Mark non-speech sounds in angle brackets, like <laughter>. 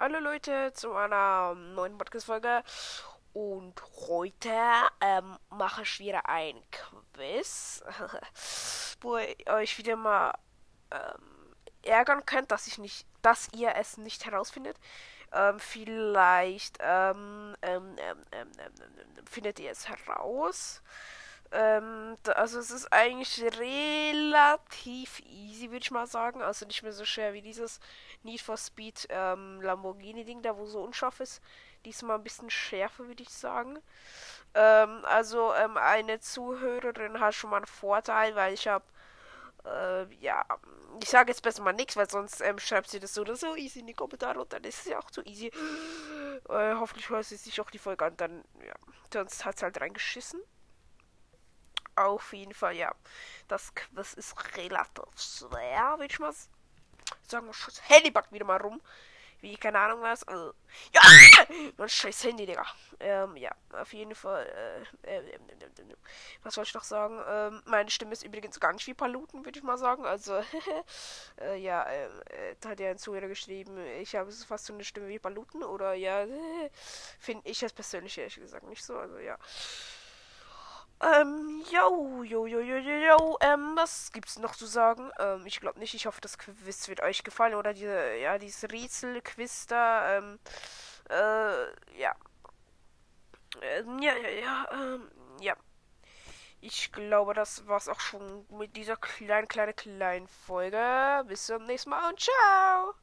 Hallo Leute zu einer neuen Podcast-Folge und heute ähm, mache ich wieder ein Quiz, <laughs> wo ihr euch wieder mal ähm, ärgern könnt, dass ich nicht, dass ihr es nicht herausfindet. Ähm, vielleicht ähm, ähm, ähm, findet ihr es heraus. Ähm, also es ist eigentlich relativ easy, würde ich mal sagen. Also nicht mehr so schwer wie dieses Need for Speed ähm, Lamborghini-Ding, da wo so unscharf ist. Diesmal ein bisschen schärfer, würde ich sagen. Ähm, also ähm, eine Zuhörerin hat schon mal einen Vorteil, weil ich habe äh, ja, ich sage jetzt besser mal nichts, weil sonst ähm, schreibt sie das so oder so easy in die Kommentare und dann ist es ja auch zu easy. Äh, hoffentlich hört sie sich auch die Folge an, dann, ja, sonst hat es halt reingeschissen. Auf jeden Fall, ja. Das Quiz ist relativ schwer, würde ich mal sagen. Das Handy backt wieder mal rum. Wie, keine Ahnung was. Also, ja! <laughs> Mein scheiß Handy, Digga. Ähm, ja, auf jeden Fall. Äh, äh, äh, was soll ich noch sagen? Ähm, meine Stimme ist übrigens gar nicht wie Paluten, würde ich mal sagen. Also, <laughs> äh, ja, äh, da hat ja ein Zuhörer geschrieben, ich habe fast so eine Stimme wie Paluten. Oder ja, <laughs> finde ich es persönlich ehrlich gesagt nicht so. Also, ja. Ähm, yo, yo, yo, yo, yo, yo, ähm, was gibt's noch zu sagen? Ähm, ich glaube nicht, ich hoffe, das Quiz wird euch gefallen oder diese, ja, dieses Rätsel-Quiz da, ähm, äh, ja. Ähm, ja, ja, ja, ähm, ja. Ich glaube, das war's auch schon mit dieser kleinen, kleinen, kleinen Folge. Bis zum nächsten Mal und ciao!